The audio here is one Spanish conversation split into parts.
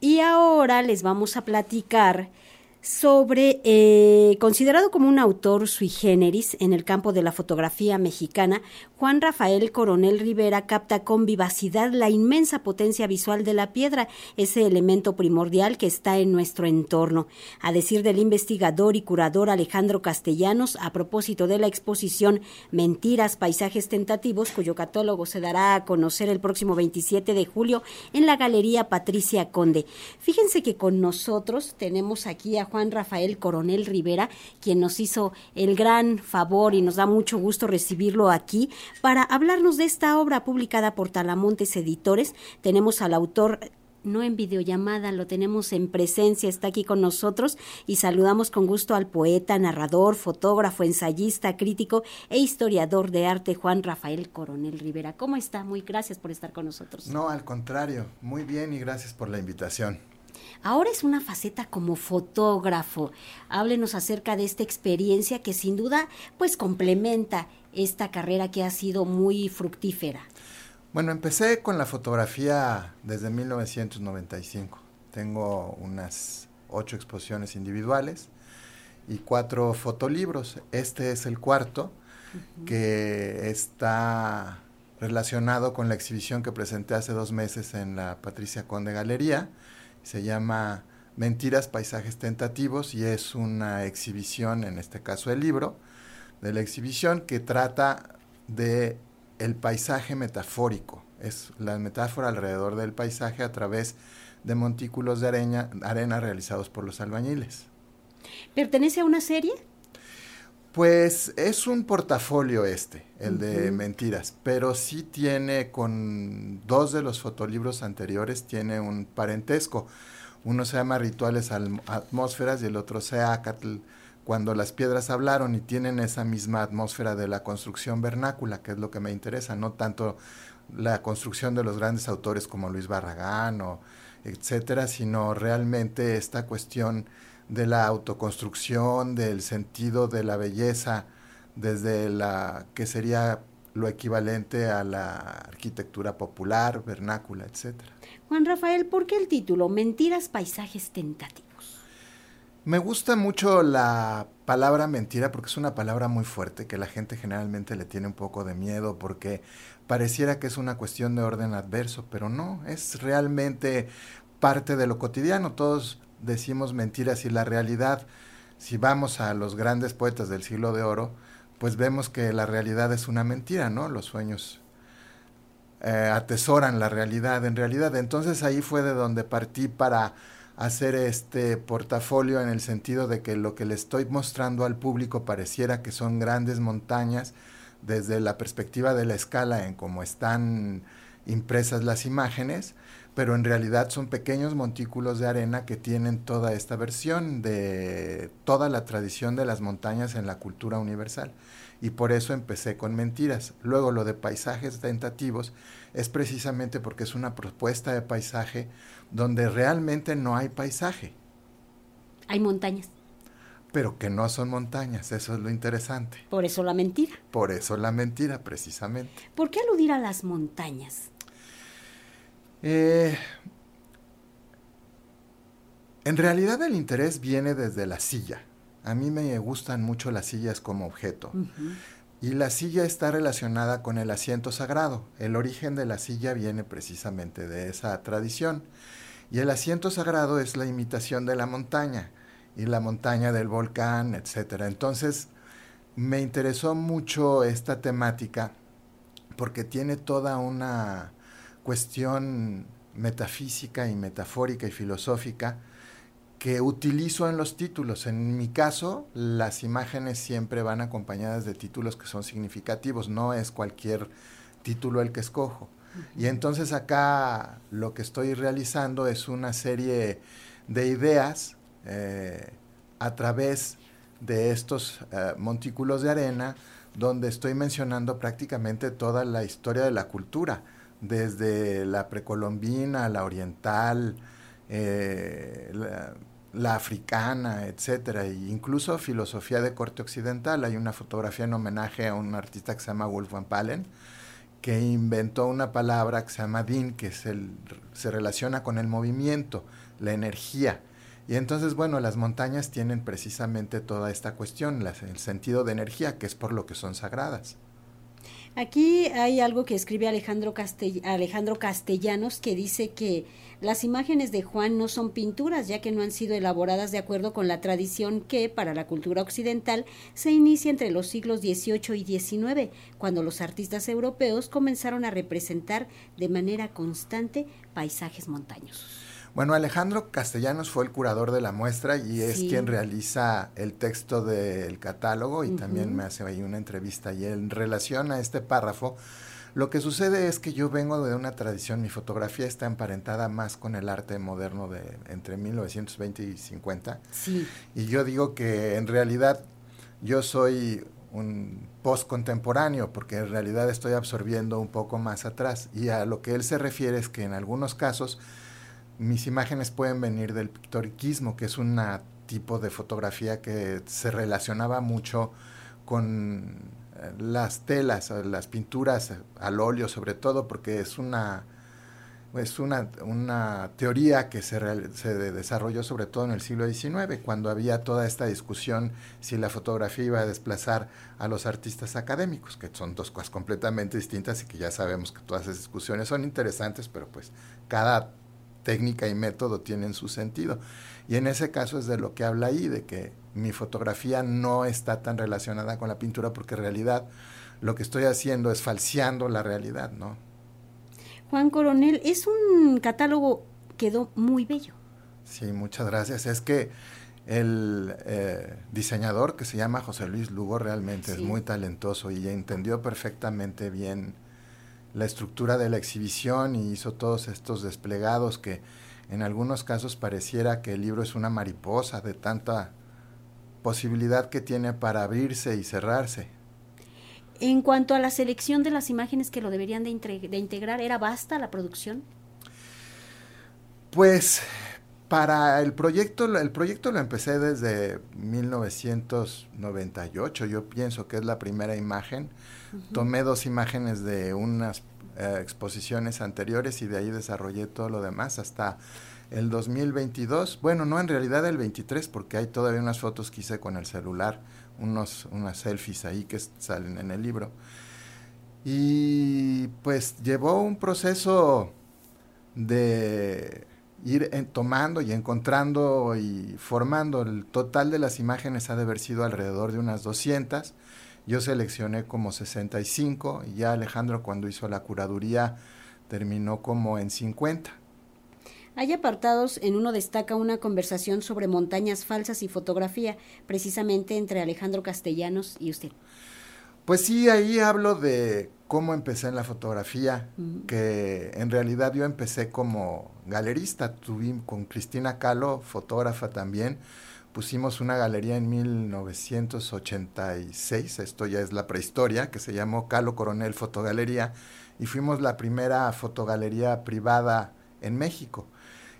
Y ahora les vamos a platicar sobre, eh, considerado como un autor sui generis en el campo de la fotografía mexicana, Juan Rafael Coronel Rivera capta con vivacidad la inmensa potencia visual de la piedra, ese elemento primordial que está en nuestro entorno. A decir del investigador y curador Alejandro Castellanos, a propósito de la exposición Mentiras, Paisajes Tentativos, cuyo catálogo se dará a conocer el próximo 27 de julio en la Galería Patricia Conde. Fíjense que con nosotros tenemos aquí a Juan Rafael Coronel Rivera, quien nos hizo el gran favor y nos da mucho gusto recibirlo aquí para hablarnos de esta obra publicada por Talamontes Editores. Tenemos al autor no en videollamada, lo tenemos en presencia, está aquí con nosotros y saludamos con gusto al poeta, narrador, fotógrafo, ensayista, crítico e historiador de arte Juan Rafael Coronel Rivera. ¿Cómo está? Muy gracias por estar con nosotros. No, al contrario, muy bien y gracias por la invitación. Ahora es una faceta como fotógrafo. Háblenos acerca de esta experiencia que sin duda pues complementa esta carrera que ha sido muy fructífera. Bueno, empecé con la fotografía desde 1995. Tengo unas ocho exposiciones individuales y cuatro fotolibros. Este es el cuarto que está relacionado con la exhibición que presenté hace dos meses en la Patricia Conde Galería se llama Mentiras, Paisajes Tentativos y es una exhibición, en este caso el libro, de la exhibición que trata de el paisaje metafórico, es la metáfora alrededor del paisaje a través de montículos de arena, arena realizados por los albañiles. ¿Pertenece a una serie? Pues es un portafolio este, el de mentiras, pero sí tiene con dos de los fotolibros anteriores, tiene un parentesco. Uno se llama Rituales Atmósferas y el otro se Acatl, cuando las piedras hablaron y tienen esa misma atmósfera de la construcción vernácula, que es lo que me interesa, no tanto la construcción de los grandes autores como Luis Barragán o etcétera, sino realmente esta cuestión de la autoconstrucción, del sentido de la belleza, desde la que sería lo equivalente a la arquitectura popular, vernácula, etcétera. Juan Rafael, ¿por qué el título Mentiras, paisajes tentativos? Me gusta mucho la palabra mentira porque es una palabra muy fuerte que la gente generalmente le tiene un poco de miedo porque pareciera que es una cuestión de orden adverso, pero no, es realmente parte de lo cotidiano. Todos decimos mentiras y la realidad, si vamos a los grandes poetas del siglo de oro, pues vemos que la realidad es una mentira, ¿no? Los sueños eh, atesoran la realidad en realidad. Entonces ahí fue de donde partí para hacer este portafolio en el sentido de que lo que le estoy mostrando al público pareciera que son grandes montañas desde la perspectiva de la escala en cómo están impresas las imágenes, pero en realidad son pequeños montículos de arena que tienen toda esta versión de toda la tradición de las montañas en la cultura universal. Y por eso empecé con mentiras. Luego lo de paisajes tentativos es precisamente porque es una propuesta de paisaje donde realmente no hay paisaje. Hay montañas. Pero que no son montañas, eso es lo interesante. Por eso la mentira. Por eso la mentira, precisamente. ¿Por qué aludir a las montañas? Eh, en realidad el interés viene desde la silla. A mí me gustan mucho las sillas como objeto. Y la silla está relacionada con el asiento sagrado. El origen de la silla viene precisamente de esa tradición. Y el asiento sagrado es la imitación de la montaña y la montaña del volcán, etc. Entonces, me interesó mucho esta temática porque tiene toda una cuestión metafísica y metafórica y filosófica que utilizo en los títulos. En mi caso, las imágenes siempre van acompañadas de títulos que son significativos, no es cualquier título el que escojo. Y entonces acá lo que estoy realizando es una serie de ideas eh, a través de estos eh, montículos de arena, donde estoy mencionando prácticamente toda la historia de la cultura desde la precolombina, la oriental, eh, la, africana, etcétera, e incluso filosofía de corte occidental. Hay una fotografía en homenaje a un artista que se llama Wolfgang Palen, que inventó una palabra que se llama DIN, que es el, se relaciona con el movimiento, la energía. Y entonces, bueno, las montañas tienen precisamente toda esta cuestión, el sentido de energía, que es por lo que son sagradas. Aquí hay algo que escribe Alejandro, Alejandro Castellanos que dice que las imágenes de Juan no son pinturas, ya que no han sido elaboradas de acuerdo con la tradición que, para la cultura occidental, se inicia entre los siglos XVIII y XIX, cuando los artistas europeos comenzaron a representar de manera constante paisajes montañosos. Bueno, Alejandro Castellanos fue el curador de la muestra y es quien realiza el texto del catálogo y también me hace ahí una entrevista y en relación a este párrafo, lo que sucede es que yo vengo de una tradición, mi fotografía está emparentada más con el arte moderno de entre 1920 y 50. Sí. Y yo digo que en realidad yo soy un post contemporáneo porque en realidad estoy absorbiendo un poco más atrás y a lo que él se refiere es que en algunos casos mis imágenes pueden venir del pictoriquismo, que es un tipo de fotografía que se relacionaba mucho con eh, las telas, las pinturas al óleo sobre todo, porque es una, es una, una teoría que se, se, desarrolló sobre todo en el siglo XIX, cuando había toda esta discusión si la fotografía iba a desplazar a los artistas académicos, que son dos cosas completamente distintas y que ya sabemos que todas esas discusiones son interesantes, pero pues cada técnica y método tienen su sentido. Y en ese caso es de lo que habla ahí, de que mi fotografía no está tan relacionada con la pintura porque en realidad lo que estoy haciendo es falseando la realidad, ¿no? Juan Coronel, es un catálogo quedó muy bello. Sí, muchas gracias. Es que el eh, diseñador que se llama José Luis Lugo realmente es muy talentoso y entendió perfectamente bien la estructura de la exhibición y hizo todos estos desplegados que en algunos casos pareciera que el libro es una mariposa de tanta posibilidad que tiene para abrirse y cerrarse. En cuanto a la selección de las imágenes que lo deberían de, integrar, ¿era basta la producción? Pues para el proyecto, el proyecto lo empecé desde 1998, yo pienso que es la primera imagen Tomé dos imágenes de unas eh, exposiciones anteriores y de ahí desarrollé todo lo demás hasta el 2022. Bueno, no en realidad el 23 porque hay todavía unas fotos que hice con el celular, unos, unas selfies ahí que salen en el libro. Y pues llevó un proceso de ir tomando y encontrando y formando. El total de las imágenes ha de haber sido alrededor de unas 200 yo seleccioné como 65 y ya Alejandro cuando hizo la curaduría terminó como en 50. Hay apartados, en uno destaca una conversación sobre montañas falsas y fotografía, precisamente entre Alejandro Castellanos y usted. Pues sí, ahí hablo de cómo empecé en la fotografía, que en realidad yo empecé como galerista, tuve con Cristina Calo, fotógrafa también, pusimos una galería en 1986, esto ya es la prehistoria, que se llamó Calo Coronel Fotogalería, y fuimos la primera fotogalería privada en México.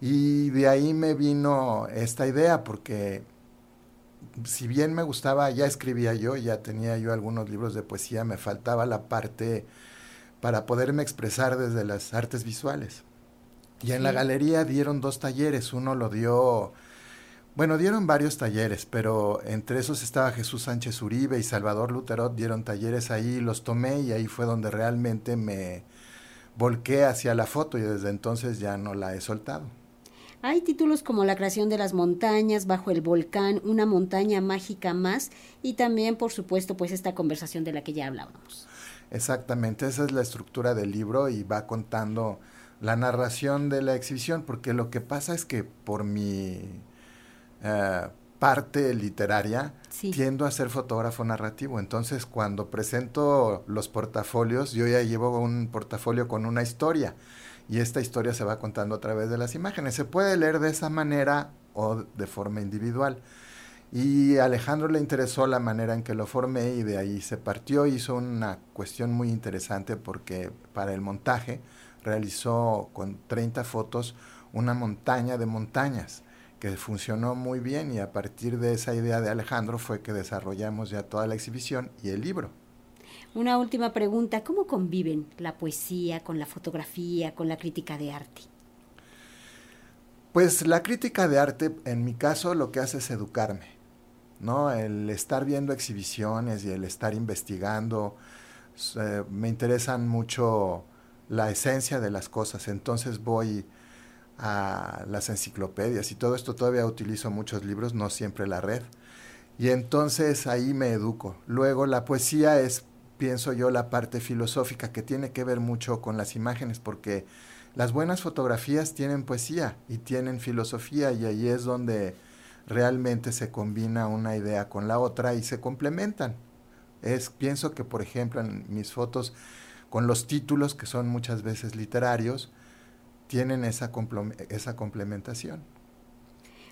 Y de ahí me vino esta idea, porque si bien me gustaba, ya escribía yo, ya tenía yo algunos libros de poesía, me faltaba la parte para poderme expresar desde las artes visuales. Y en la galería dieron dos talleres, uno lo dio bueno, dieron varios talleres, pero entre esos estaba Jesús Sánchez Uribe y Salvador Luterot, dieron talleres ahí, los tomé y ahí fue donde realmente me volqué hacia la foto y desde entonces ya no la he soltado. Hay títulos como La creación de las montañas, Bajo el volcán, Una montaña mágica más y también, por supuesto, pues esta conversación de la que ya hablábamos. Exactamente, esa es la estructura del libro y va contando la narración de la exhibición, porque lo que pasa es que por mi eh, parte literaria, tiendo a ser fotógrafo narrativo. Entonces, cuando presento los portafolios, yo ya llevo un portafolio con una historia y esta historia se va contando a través de las imágenes. Se puede leer de esa manera o de forma individual. Y a Alejandro le interesó la manera en que lo formé y de ahí se partió. Hizo una cuestión muy interesante porque para el montaje realizó con 30 fotos una montaña de montañas que funcionó muy bien y a partir de esa idea de Alejandro fue que desarrollamos ya toda la exhibición y el libro. Una última pregunta, ¿cómo conviven la poesía con la fotografía, con la crítica de arte? Pues la crítica de arte, en mi caso, lo que hace es educarme, ¿no? El estar viendo exhibiciones y el estar investigando, eh, me interesan mucho la esencia de las cosas, entonces voy a las enciclopedias y todo esto todavía utilizo muchos libros, no siempre la red, y entonces ahí me educo. Luego la poesía es, pienso yo, la parte filosófica que tiene que ver mucho con las imágenes, porque las buenas fotografías tienen poesía y tienen filosofía y ahí es donde realmente se combina una idea con la otra y se complementan. Es, pienso que, por ejemplo, en mis fotos con los títulos, que son muchas veces literarios, tienen esa, esa complementación.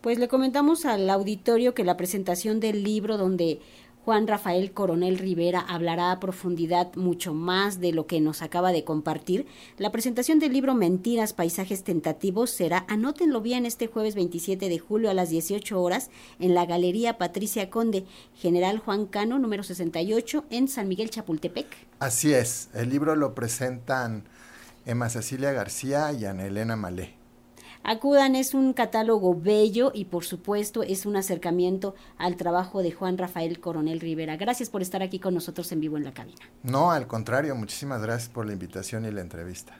Pues le comentamos al auditorio que la presentación del libro donde Juan Rafael Coronel Rivera hablará a profundidad mucho más de lo que nos acaba de compartir. La presentación del libro Mentiras, Paisajes Tentativos será, anótenlo bien, este jueves 27 de julio a las 18 horas en la Galería Patricia Conde, General Juan Cano, número 68, en San Miguel Chapultepec. Así es, el libro lo presentan Emma Cecilia García y Ana Elena Malé. Acudan, es un catálogo bello y por supuesto es un acercamiento al trabajo de Juan Rafael Coronel Rivera. Gracias por estar aquí con nosotros en vivo en la cabina. No, al contrario, muchísimas gracias por la invitación y la entrevista.